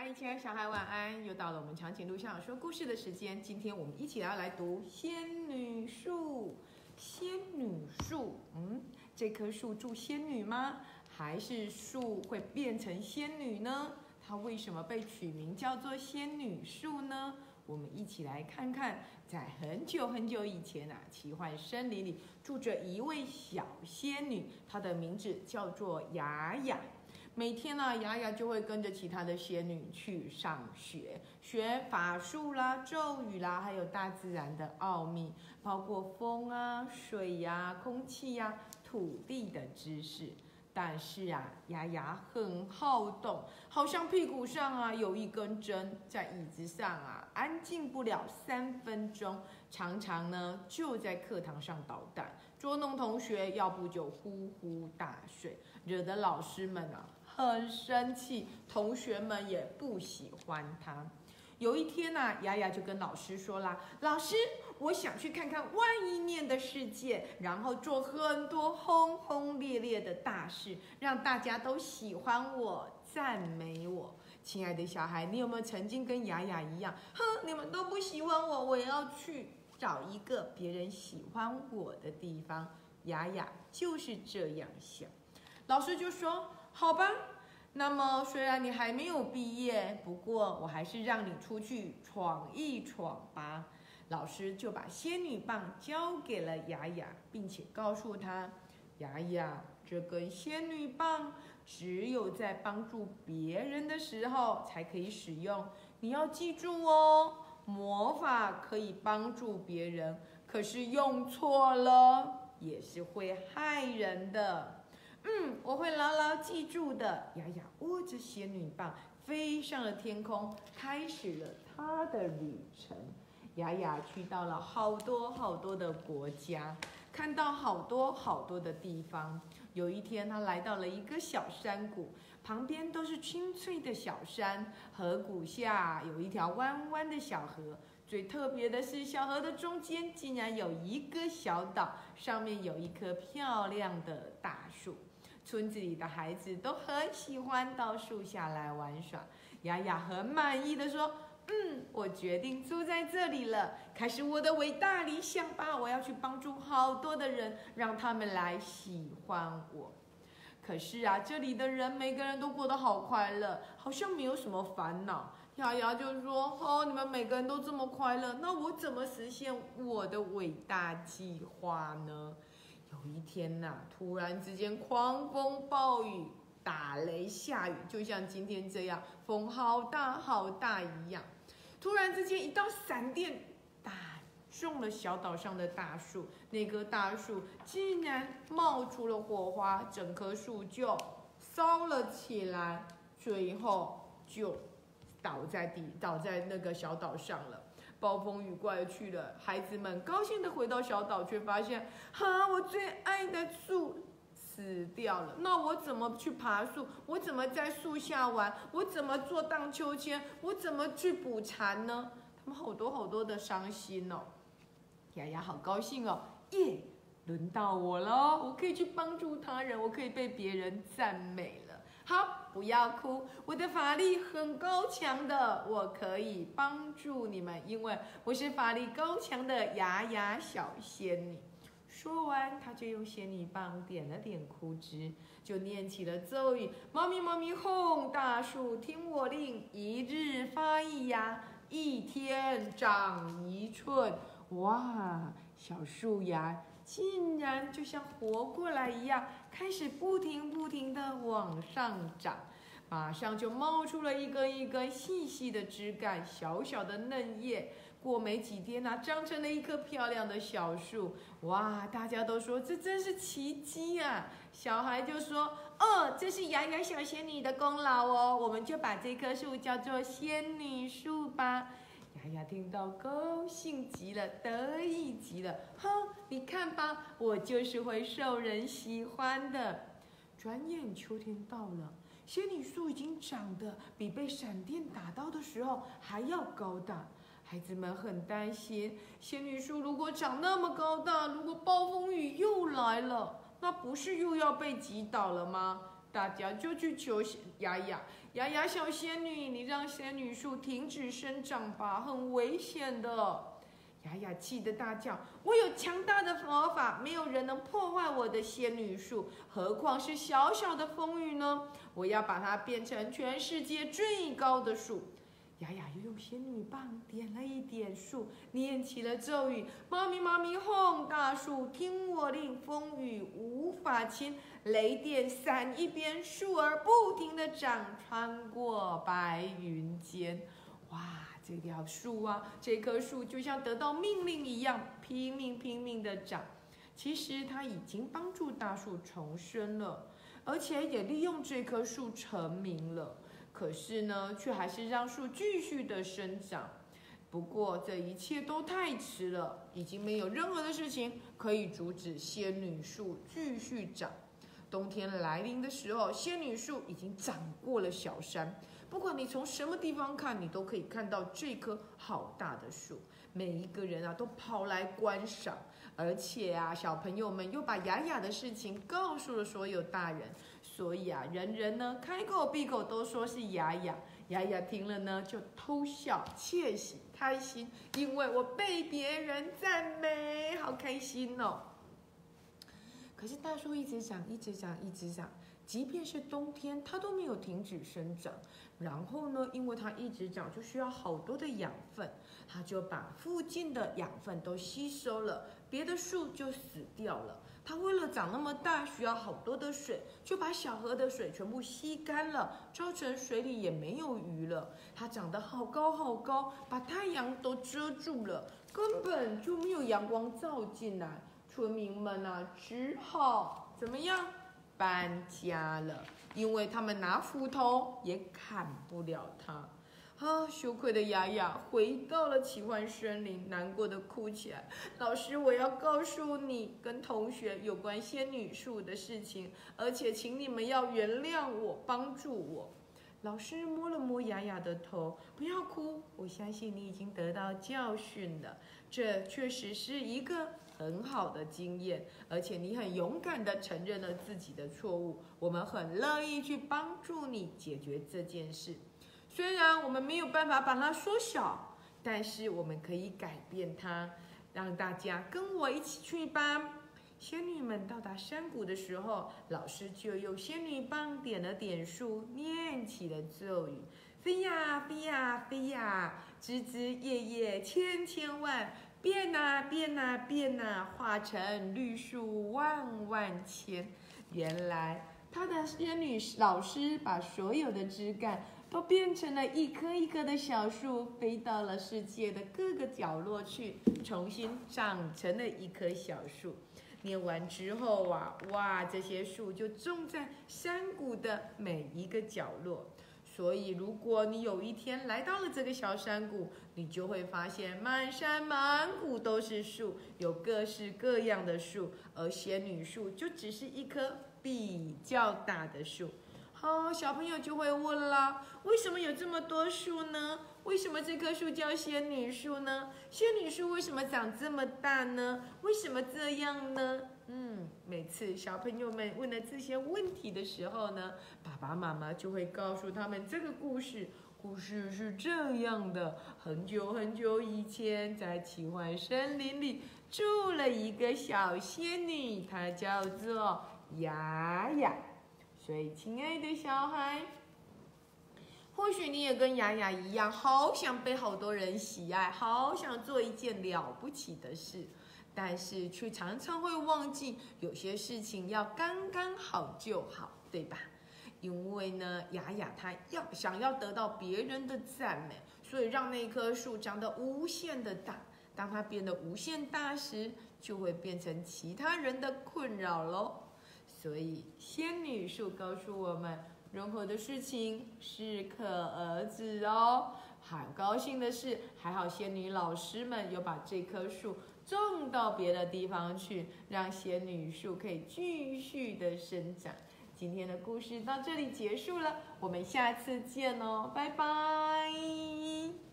嗨，亲爱的小孩，晚安！又到了我们长颈鹿校长说故事的时间。今天我们一起要来读《仙女树》。仙女树，嗯，这棵树住仙女吗？还是树会变成仙女呢？它为什么被取名叫做仙女树呢？我们一起来看看，在很久很久以前啊，奇幻森林里住着一位小仙女，她的名字叫做雅雅。每天呢，雅雅就会跟着其他的仙女去上学，学法术啦、咒语啦，还有大自然的奥秘，包括风啊、水呀、空气呀、土地的知识。但是啊，雅雅很好动，好像屁股上啊有一根针，在椅子上啊安静不了三分钟，常常呢就在课堂上捣蛋，捉弄同学，要不就呼呼大睡，惹得老师们啊。很生气，同学们也不喜欢他。有一天呢，雅雅就跟老师说啦：“老师，我想去看看外面的世界，然后做很多轰轰烈烈的大事，让大家都喜欢我、赞美我。”亲爱的小孩，你有没有曾经跟雅雅一样？哼，你们都不喜欢我，我要去找一个别人喜欢我的地方。雅雅就是这样想。老师就说。好吧，那么虽然你还没有毕业，不过我还是让你出去闯一闯吧。老师就把仙女棒交给了雅雅，并且告诉她：雅雅，这根仙女棒只有在帮助别人的时候才可以使用。你要记住哦，魔法可以帮助别人，可是用错了也是会害人的。嗯，我会牢牢记住的。雅雅握着仙女棒，飞上了天空，开始了她的旅程。雅雅去到了好多好多的国家，看到好多好多的地方。有一天，她来到了一个小山谷，旁边都是青翠的小山，河谷下有一条弯弯的小河。最特别的是，小河的中间竟然有一个小岛，上面有一棵漂亮的大树。村子里的孩子都很喜欢到树下来玩耍。雅雅很满意的说：“嗯，我决定住在这里了，开始我的伟大理想吧！我要去帮助好多的人，让他们来喜欢我。可是啊，这里的人每个人都过得好快乐，好像没有什么烦恼。”雅雅就说：“哦，你们每个人都这么快乐，那我怎么实现我的伟大计划呢？”有一天呐，突然之间狂风暴雨，打雷下雨，就像今天这样，风好大好大一样。突然之间，一道闪电打中了小岛上的大树，那棵大树竟然冒出了火花，整棵树就烧了起来，最后就倒在地，倒在那个小岛上了。暴风雨过去了，孩子们高兴地回到小岛，却发现，哈，我最爱的树死掉了。那我怎么去爬树？我怎么在树下玩？我怎么做荡秋千？我怎么去捕蝉呢？他们好多好多的伤心哦。丫丫好高兴哦，耶，轮到我了，我可以去帮助他人，我可以被别人赞美了。好，不要哭，我的法力很高强的，我可以帮助你们，因为我是法力高强的牙牙小仙女。说完，她就用仙女棒点了点枯枝，就念起了咒语：猫咪猫咪哄大树，听我令，一日发一芽，一天长一寸。哇，小树芽。竟然就像活过来一样，开始不停不停的往上长，马上就冒出了一根一根细细的枝干，小小的嫩叶。过没几天呢，长成了一棵漂亮的小树。哇，大家都说这真是奇迹啊！小孩就说：“哦，这是雅雅小仙女的功劳哦，我们就把这棵树叫做仙女树吧。”雅雅听到，高兴极了，得意极了。哼，你看吧，我就是会受人喜欢的。转眼秋天到了，仙女树已经长得比被闪电打到的时候还要高大。孩子们很担心，仙女树如果长那么高大，如果暴风雨又来了，那不是又要被击倒了吗？大家就去求雅雅。雅雅小仙女，你让仙女树停止生长吧，很危险的。雅雅气得大叫：“我有强大的魔法，没有人能破坏我的仙女树，何况是小小的风雨呢？我要把它变成全世界最高的树。”雅雅又用仙女棒点了一点树，念起了咒语：“妈咪妈咪哄大树，听我令，风雨无法侵，雷电闪一边，树儿不停地长，穿过白云间。”哇！这条树啊，这棵树就像得到命令一样，拼命拼命的长。其实它已经帮助大树重生了，而且也利用这棵树成名了。可是呢，却还是让树继续的生长。不过这一切都太迟了，已经没有任何的事情可以阻止仙女树继续长。冬天来临的时候，仙女树已经长过了小山。不管你从什么地方看，你都可以看到这棵好大的树。每一个人啊，都跑来观赏，而且啊，小朋友们又把雅雅的事情告诉了所有大人，所以啊，人人呢开口闭口都说是雅雅。雅雅听了呢，就偷笑窃喜开心，因为我被别人赞美，好开心哦。可是大树一直长，一直长，一直长，即便是冬天，它都没有停止生长。然后呢，因为它一直长，就需要好多的养分，它就把附近的养分都吸收了，别的树就死掉了。它为了长那么大，需要好多的水，就把小河的水全部吸干了，造成水里也没有鱼了。它长得好高好高，把太阳都遮住了，根本就没有阳光照进来。村民们啊，只好怎么样？搬家了。因为他们拿斧头也砍不了它，啊！羞愧的雅雅回到了奇幻森林，难过的哭起来。老师，我要告诉你跟同学有关仙女树的事情，而且请你们要原谅我，帮助我。老师摸了摸雅雅的头，不要哭，我相信你已经得到教训了。这确实是一个。很好的经验，而且你很勇敢地承认了自己的错误。我们很乐意去帮助你解决这件事。虽然我们没有办法把它缩小，但是我们可以改变它。让大家跟我一起去吧。仙女们到达山谷的时候，老师就用仙女棒点了点树，念起了咒语：飞呀飞呀飞呀，枝枝叶叶千千万。变呐变呐变呐，化成绿树万万千。原来他的仙女老师把所有的枝干都变成了一棵一棵的小树，飞到了世界的各个角落去，重新长成了一棵小树。念完之后啊，哇，这些树就种在山谷的每一个角落。所以，如果你有一天来到了这个小山谷，你就会发现满山满谷都是树，有各式各样的树，而仙女树就只是一棵比较大的树。好，小朋友就会问啦：为什么有这么多树呢？为什么这棵树叫仙女树呢？仙女树为什么长这么大呢？为什么这样呢？嗯，每次小朋友们问了这些问题的时候呢，爸爸妈妈就会告诉他们这个故事。故事是这样的：很久很久以前，在奇幻森林里住了一个小仙女，她叫做雅雅。所以，亲爱的小孩。或许你也跟雅雅一样，好想被好多人喜爱，好想做一件了不起的事，但是却常常会忘记有些事情要刚刚好就好，对吧？因为呢，雅雅她要想要得到别人的赞美，所以让那棵树长得无限的大。当它变得无限大时，就会变成其他人的困扰喽。所以仙女树告诉我们。任何的事情适可而止哦。好高兴的是，还好仙女老师们有把这棵树种到别的地方去，让仙女树可以继续的生长。今天的故事到这里结束了，我们下次见哦，拜拜。